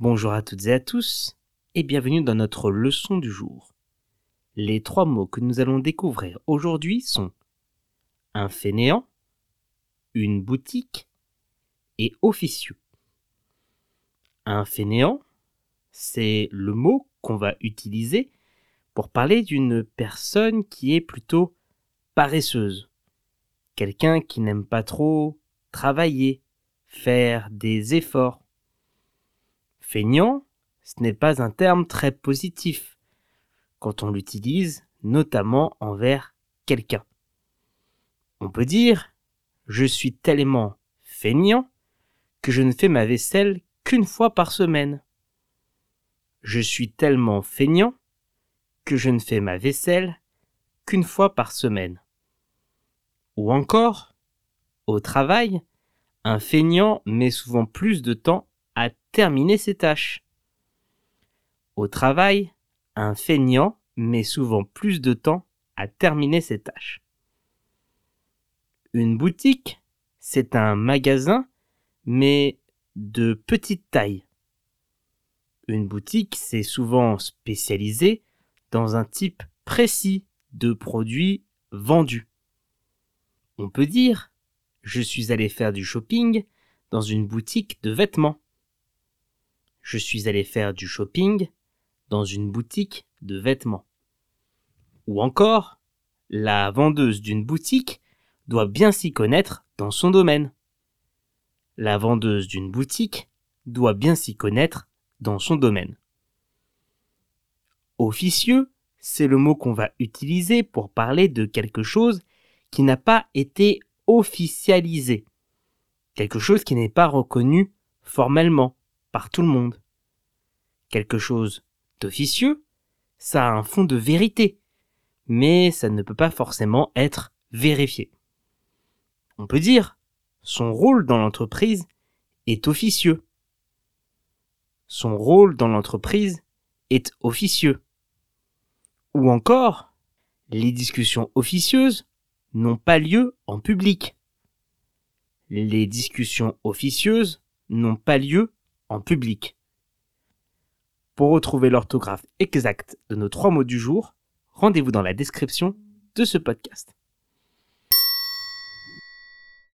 Bonjour à toutes et à tous et bienvenue dans notre leçon du jour. Les trois mots que nous allons découvrir aujourd'hui sont un fainéant, une boutique et officieux. Un fainéant, c'est le mot qu'on va utiliser pour parler d'une personne qui est plutôt paresseuse, quelqu'un qui n'aime pas trop travailler, faire des efforts. Feignant, ce n'est pas un terme très positif quand on l'utilise notamment envers quelqu'un. On peut dire je suis tellement feignant que je ne fais ma vaisselle qu'une fois par semaine. Je suis tellement feignant que je ne fais ma vaisselle qu'une fois par semaine. Ou encore, au travail, un feignant met souvent plus de temps terminer ses tâches. Au travail, un feignant met souvent plus de temps à terminer ses tâches. Une boutique, c'est un magasin, mais de petite taille. Une boutique, c'est souvent spécialisé dans un type précis de produits vendus. On peut dire je suis allé faire du shopping dans une boutique de vêtements. Je suis allé faire du shopping dans une boutique de vêtements. Ou encore, la vendeuse d'une boutique doit bien s'y connaître dans son domaine. La vendeuse d'une boutique doit bien s'y connaître dans son domaine. Officieux, c'est le mot qu'on va utiliser pour parler de quelque chose qui n'a pas été officialisé. Quelque chose qui n'est pas reconnu formellement tout le monde. Quelque chose d'officieux, ça a un fond de vérité, mais ça ne peut pas forcément être vérifié. On peut dire, son rôle dans l'entreprise est officieux. Son rôle dans l'entreprise est officieux. Ou encore, les discussions officieuses n'ont pas lieu en public. Les discussions officieuses n'ont pas lieu en public. Pour retrouver l'orthographe exacte de nos trois mots du jour, rendez-vous dans la description de ce podcast.